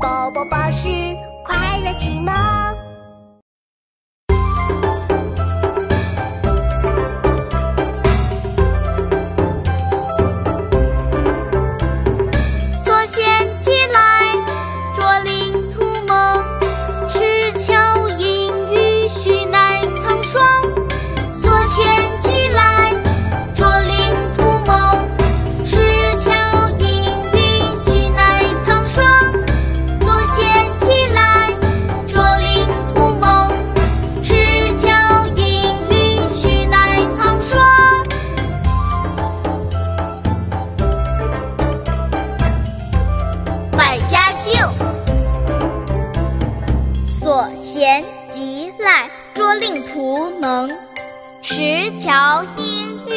宝宝巴士快乐启蒙。我嫌其赖，捉令徒能。池桥阴。